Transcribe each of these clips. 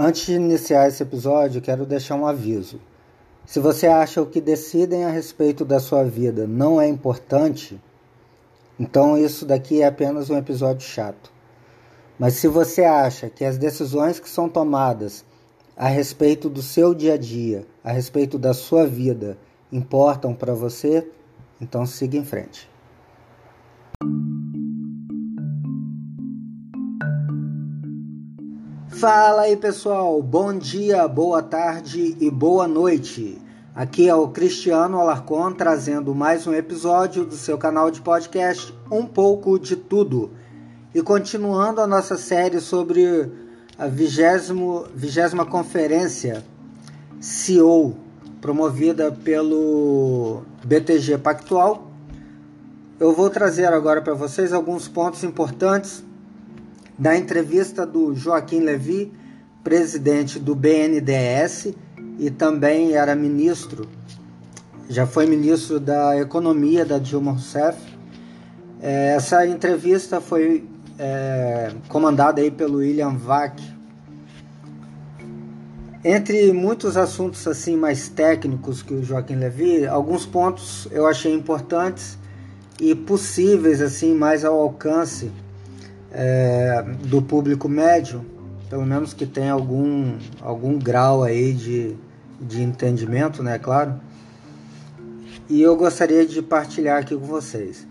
Antes de iniciar esse episódio, quero deixar um aviso. Se você acha o que decidem a respeito da sua vida não é importante, então isso daqui é apenas um episódio chato. Mas se você acha que as decisões que são tomadas a respeito do seu dia a dia, a respeito da sua vida, importam para você, então siga em frente. Fala aí pessoal, bom dia, boa tarde e boa noite. Aqui é o Cristiano Alarcon trazendo mais um episódio do seu canal de podcast Um pouco de Tudo. E continuando a nossa série sobre a vigésima, vigésima conferência CEO, promovida pelo BTG Pactual, eu vou trazer agora para vocês alguns pontos importantes da entrevista do Joaquim Levy, presidente do BNDES e também era ministro, já foi ministro da Economia da Dilma Rousseff. É, essa entrevista foi é, comandada aí pelo William Vac. Entre muitos assuntos assim mais técnicos que o Joaquim Levy, alguns pontos eu achei importantes e possíveis assim mais ao alcance é, do público médio, pelo menos que tem algum, algum grau aí de, de entendimento, né, claro. E eu gostaria de partilhar aqui com vocês.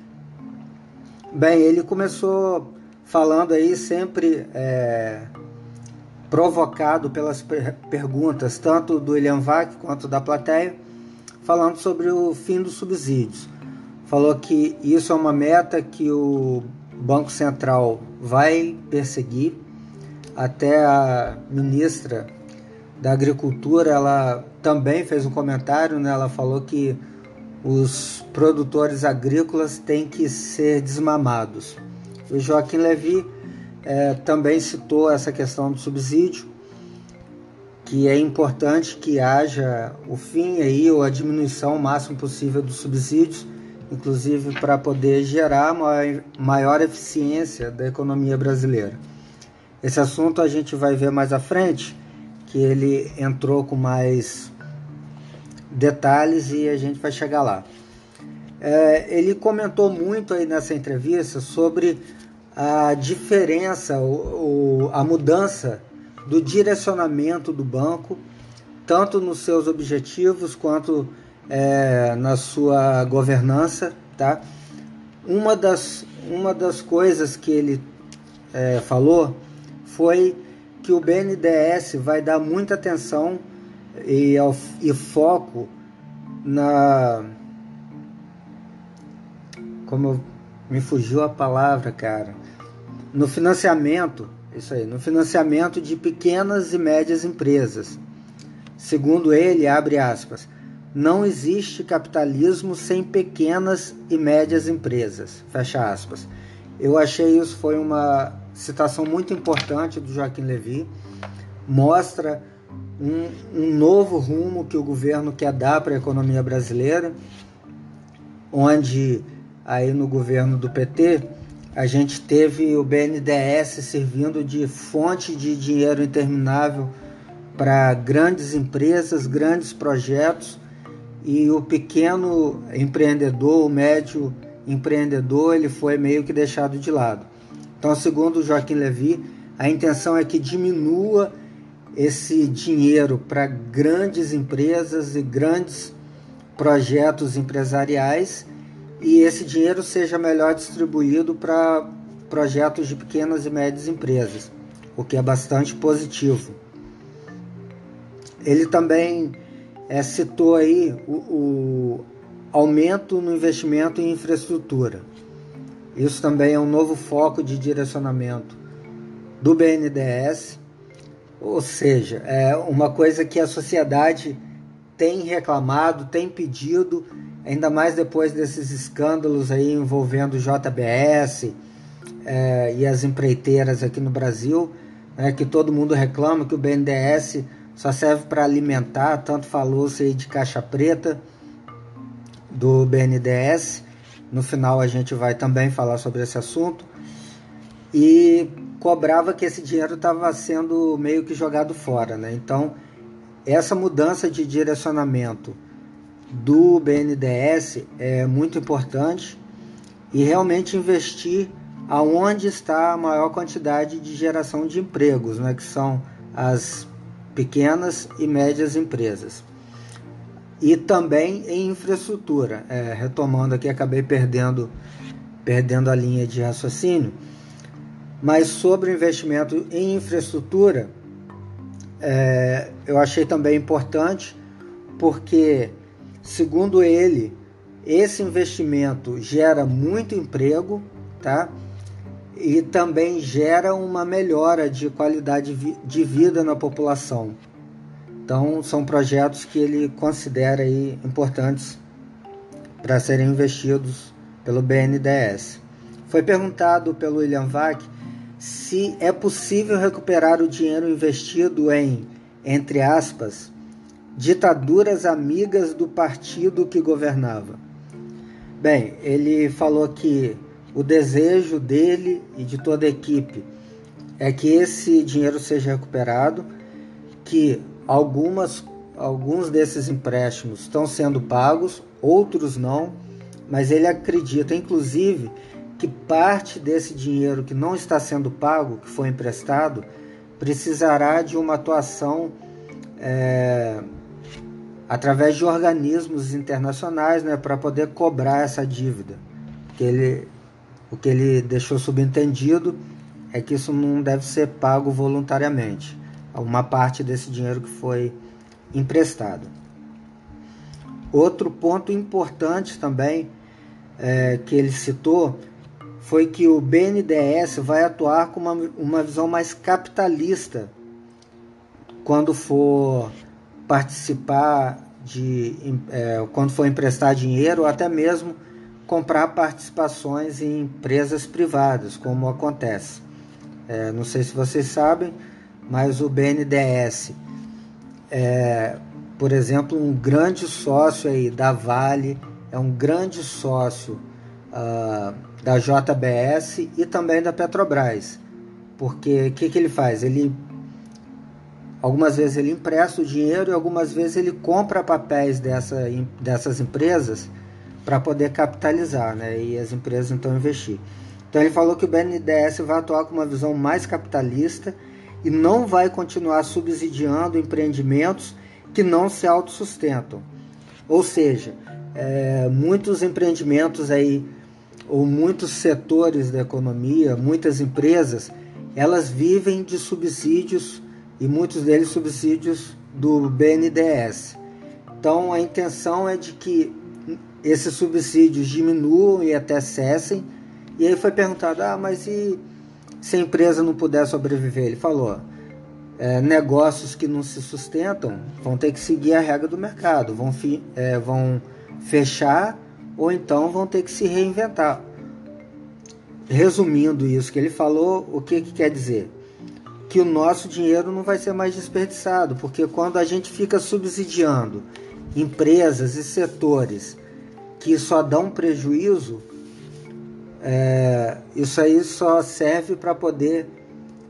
Bem, ele começou falando aí sempre é, provocado pelas per perguntas, tanto do William Vac quanto da plateia, falando sobre o fim dos subsídios. Falou que isso é uma meta que o Banco Central vai perseguir. Até a ministra da Agricultura, ela também fez um comentário, né? ela falou que os produtores agrícolas têm que ser desmamados. O Joaquim Levy é, também citou essa questão do subsídio, que é importante que haja o fim aí ou a diminuição o máximo possível dos subsídios inclusive para poder gerar maior, eficiência da economia brasileira. Esse assunto a gente vai ver mais à frente, que ele entrou com mais detalhes e a gente vai chegar lá. É, ele comentou muito aí nessa entrevista sobre a diferença, o, o, a mudança do direcionamento do banco, tanto nos seus objetivos quanto é, na sua governança, tá? Uma das, uma das coisas que ele é, falou foi que o BNDES vai dar muita atenção e, e foco na. Como me fugiu a palavra, cara. No financiamento, isso aí, no financiamento de pequenas e médias empresas. Segundo ele, abre aspas, não existe capitalismo sem pequenas e médias empresas. Fecha aspas. Eu achei isso foi uma citação muito importante do Joaquim Levy. Mostra um, um novo rumo que o governo quer dar para a economia brasileira, onde aí no governo do PT a gente teve o BNDES servindo de fonte de dinheiro interminável para grandes empresas, grandes projetos e o pequeno empreendedor, o médio empreendedor, ele foi meio que deixado de lado. Então, segundo Joaquim Levy, a intenção é que diminua esse dinheiro para grandes empresas e grandes projetos empresariais e esse dinheiro seja melhor distribuído para projetos de pequenas e médias empresas, o que é bastante positivo. Ele também é, citou aí o, o aumento no investimento em infraestrutura. Isso também é um novo foco de direcionamento do BNDES, ou seja, é uma coisa que a sociedade tem reclamado, tem pedido, ainda mais depois desses escândalos aí envolvendo o JBS é, e as empreiteiras aqui no Brasil, né, que todo mundo reclama que o BNDES só serve para alimentar, tanto falou-se aí de caixa preta do BNDES. No final a gente vai também falar sobre esse assunto. E cobrava que esse dinheiro estava sendo meio que jogado fora, né? Então, essa mudança de direcionamento do BNDES é muito importante e realmente investir aonde está a maior quantidade de geração de empregos, né, que são as pequenas e médias empresas. E também em infraestrutura. É, retomando aqui, acabei perdendo, perdendo a linha de raciocínio. Mas sobre o investimento em infraestrutura, é, eu achei também importante, porque, segundo ele, esse investimento gera muito emprego, tá? E também gera uma melhora de qualidade de vida na população. Então, são projetos que ele considera aí importantes para serem investidos pelo BNDES. Foi perguntado pelo William Vac se é possível recuperar o dinheiro investido em, entre aspas, ditaduras amigas do partido que governava. Bem, ele falou que o desejo dele e de toda a equipe é que esse dinheiro seja recuperado, que algumas, alguns desses empréstimos estão sendo pagos, outros não, mas ele acredita, inclusive, que parte desse dinheiro que não está sendo pago, que foi emprestado, precisará de uma atuação é, através de organismos internacionais né, para poder cobrar essa dívida. Que ele, o que ele deixou subentendido é que isso não deve ser pago voluntariamente, uma parte desse dinheiro que foi emprestado. Outro ponto importante também é, que ele citou foi que o BNDES vai atuar com uma, uma visão mais capitalista quando for participar de é, quando for emprestar dinheiro ou até mesmo comprar participações em empresas privadas, como acontece. É, não sei se vocês sabem, mas o BNDES é, por exemplo, um grande sócio aí da Vale, é um grande sócio uh, da JBS e também da Petrobras. Porque o que, que ele faz? Ele algumas vezes ele empresta o dinheiro e algumas vezes ele compra papéis dessa, dessas empresas para poder capitalizar, né? E as empresas então investir. Então ele falou que o BNDES vai atuar com uma visão mais capitalista e não vai continuar subsidiando empreendimentos que não se autossustentam. Ou seja, é, muitos empreendimentos aí ou muitos setores da economia, muitas empresas, elas vivem de subsídios e muitos deles subsídios do BNDES. Então a intenção é de que esses subsídios diminuam e até cessem. E aí foi perguntado: ah, mas e se a empresa não puder sobreviver? Ele falou: é, negócios que não se sustentam vão ter que seguir a regra do mercado, vão, fi, é, vão fechar ou então vão ter que se reinventar. Resumindo isso que ele falou, o que, que quer dizer? Que o nosso dinheiro não vai ser mais desperdiçado, porque quando a gente fica subsidiando empresas e setores que só dão prejuízo, é, isso aí só serve para poder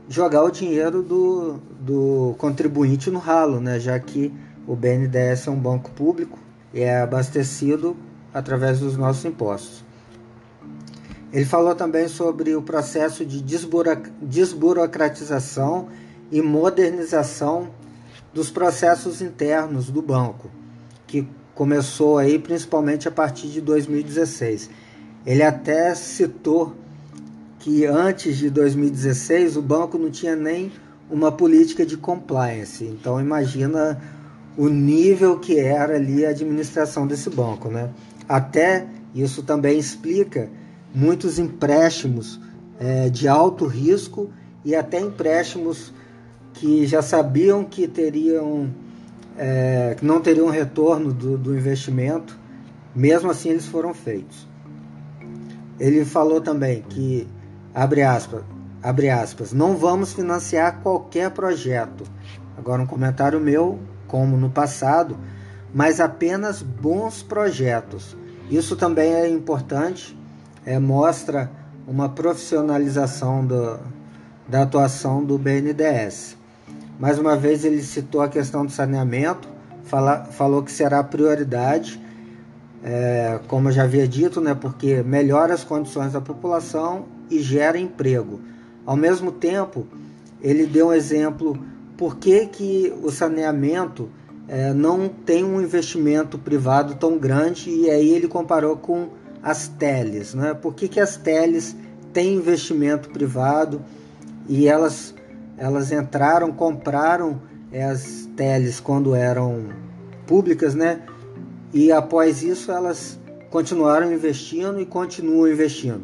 jogar o dinheiro do, do contribuinte no ralo, né? já que o BNDES é um banco público e é abastecido através dos nossos impostos. Ele falou também sobre o processo de desburocratização e modernização dos processos internos do banco, que começou aí principalmente a partir de 2016. Ele até citou que antes de 2016 o banco não tinha nem uma política de compliance. Então imagina o nível que era ali a administração desse banco, né? Até isso também explica muitos empréstimos é, de alto risco e até empréstimos que já sabiam que teriam é, que não teriam retorno do, do investimento, mesmo assim eles foram feitos. Ele falou também que abre aspas, abre aspas, não vamos financiar qualquer projeto. Agora um comentário meu, como no passado, mas apenas bons projetos. Isso também é importante, é, mostra uma profissionalização do, da atuação do BNDES. Mais uma vez ele citou a questão do saneamento, fala, falou que será prioridade, é, como eu já havia dito, né, porque melhora as condições da população e gera emprego. Ao mesmo tempo, ele deu um exemplo por que, que o saneamento é, não tem um investimento privado tão grande e aí ele comparou com as teles. Né? Por que, que as teles têm investimento privado e elas, elas entraram, compraram as teles quando eram públicas, né? E após isso elas continuaram investindo e continuam investindo.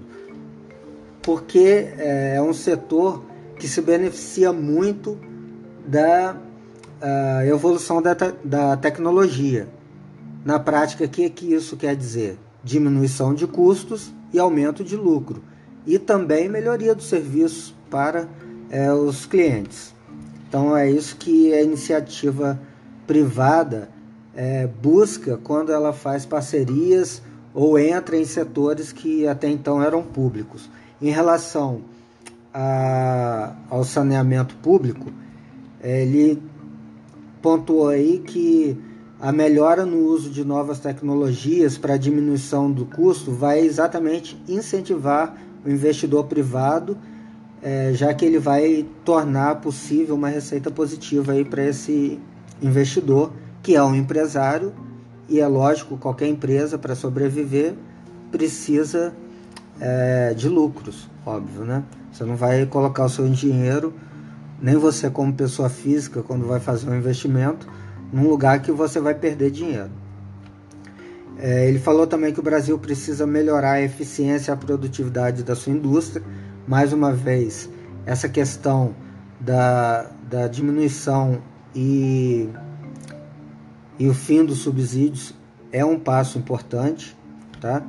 Porque é, é um setor que se beneficia muito da uh, evolução da, te da tecnologia. Na prática, o que, que isso quer dizer? Diminuição de custos e aumento de lucro. E também melhoria do serviço para é, os clientes. Então é isso que a iniciativa privada é, busca quando ela faz parcerias ou entra em setores que até então eram públicos. Em relação a, ao saneamento público, ele pontuou aí que a melhora no uso de novas tecnologias para diminuição do custo vai exatamente incentivar o investidor privado, é, já que ele vai tornar possível uma receita positiva para esse investidor que é um empresário, e é lógico, qualquer empresa para sobreviver precisa é, de lucros, óbvio, né? Você não vai colocar o seu dinheiro, nem você como pessoa física, quando vai fazer um investimento, num lugar que você vai perder dinheiro. É, ele falou também que o Brasil precisa melhorar a eficiência e a produtividade da sua indústria. Mais uma vez, essa questão da, da diminuição e e o fim dos subsídios é um passo importante, tá?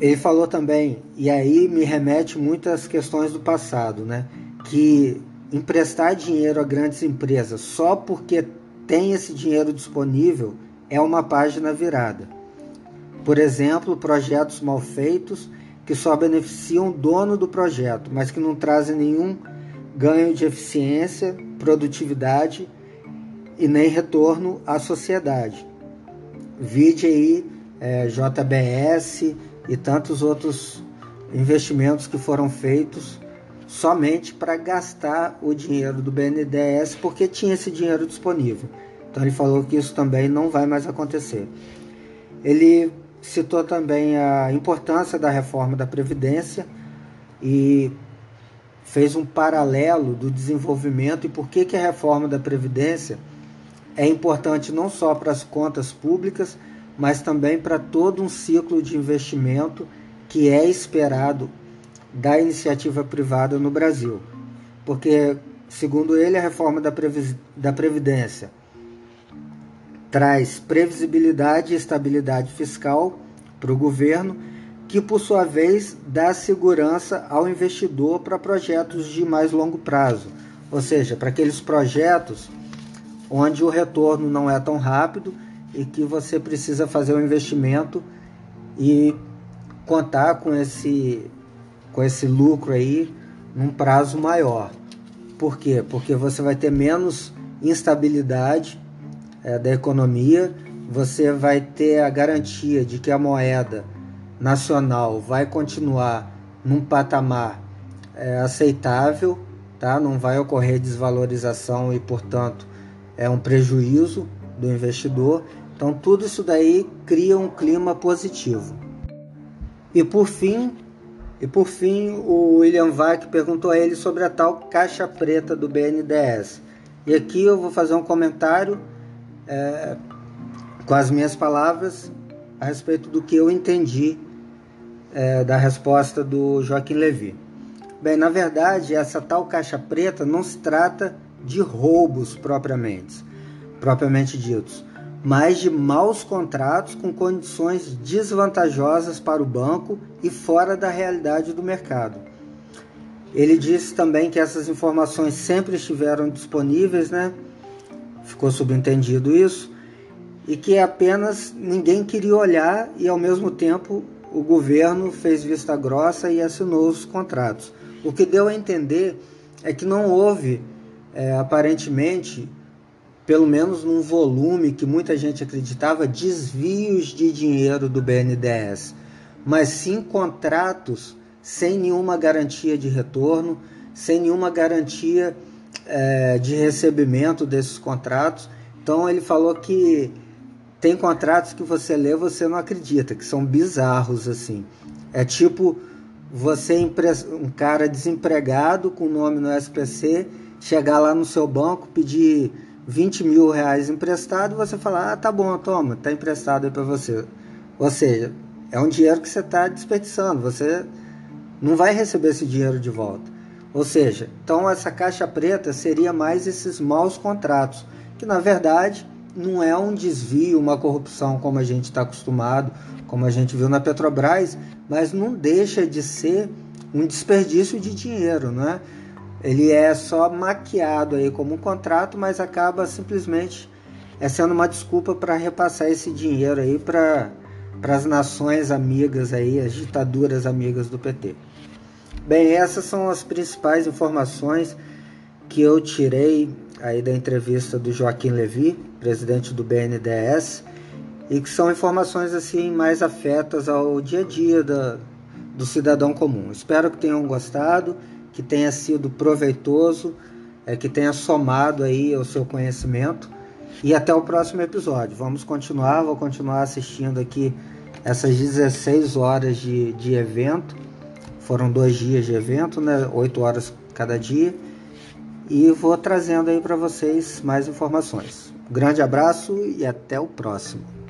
Ele falou também, e aí me remete muitas questões do passado, né? Que emprestar dinheiro a grandes empresas só porque tem esse dinheiro disponível é uma página virada. Por exemplo, projetos mal feitos que só beneficiam o dono do projeto, mas que não trazem nenhum ganho de eficiência, produtividade e nem retorno à sociedade. Vide aí é, JBS e tantos outros investimentos que foram feitos somente para gastar o dinheiro do BNDES porque tinha esse dinheiro disponível. Então ele falou que isso também não vai mais acontecer. Ele citou também a importância da reforma da Previdência e fez um paralelo do desenvolvimento e por que, que a reforma da Previdência é importante não só para as contas públicas, mas também para todo um ciclo de investimento que é esperado da iniciativa privada no Brasil. Porque, segundo ele, a reforma da, da Previdência traz previsibilidade e estabilidade fiscal para o governo, que por sua vez dá segurança ao investidor para projetos de mais longo prazo, ou seja, para aqueles projetos onde o retorno não é tão rápido e que você precisa fazer um investimento e contar com esse, com esse lucro aí num prazo maior. Por quê? Porque você vai ter menos instabilidade é, da economia, você vai ter a garantia de que a moeda nacional vai continuar num patamar é, aceitável, tá? não vai ocorrer desvalorização e, portanto, é um prejuízo do investidor. Então, tudo isso daí cria um clima positivo. E por fim, e por fim, o William Vac perguntou a ele sobre a tal caixa preta do BNDES. E aqui eu vou fazer um comentário é, com as minhas palavras a respeito do que eu entendi é, da resposta do Joaquim Levy. Bem, na verdade, essa tal caixa preta não se trata de roubos propriamente, propriamente ditos, mas de maus contratos com condições desvantajosas para o banco e fora da realidade do mercado. Ele disse também que essas informações sempre estiveram disponíveis, né? Ficou subentendido isso, e que apenas ninguém queria olhar e ao mesmo tempo o governo fez vista grossa e assinou os contratos. O que deu a entender é que não houve, é, aparentemente, pelo menos num volume que muita gente acreditava, desvios de dinheiro do BNDES, mas sim contratos sem nenhuma garantia de retorno, sem nenhuma garantia é, de recebimento desses contratos. Então ele falou que tem contratos que você lê você não acredita, que são bizarros assim. É tipo você um cara desempregado com nome no SPC chegar lá no seu banco pedir 20 mil reais emprestado, você fala, ah, tá bom, toma, tá emprestado aí para você. Ou seja, é um dinheiro que você está desperdiçando, você não vai receber esse dinheiro de volta. Ou seja, então essa caixa preta seria mais esses maus contratos, que na verdade não é um desvio, uma corrupção como a gente está acostumado, como a gente viu na Petrobras, mas não deixa de ser um desperdício de dinheiro, não é? Ele é só maquiado aí como um contrato, mas acaba simplesmente é sendo uma desculpa para repassar esse dinheiro aí para as nações amigas aí, as ditaduras amigas do PT. Bem, essas são as principais informações que eu tirei aí da entrevista do Joaquim Levi, presidente do BNDES, e que são informações assim mais afetas ao dia a dia da, do cidadão comum. Espero que tenham gostado que tenha sido proveitoso, é, que tenha somado aí o seu conhecimento. E até o próximo episódio. Vamos continuar, vou continuar assistindo aqui essas 16 horas de, de evento. Foram dois dias de evento, né? 8 horas cada dia. E vou trazendo aí para vocês mais informações. grande abraço e até o próximo.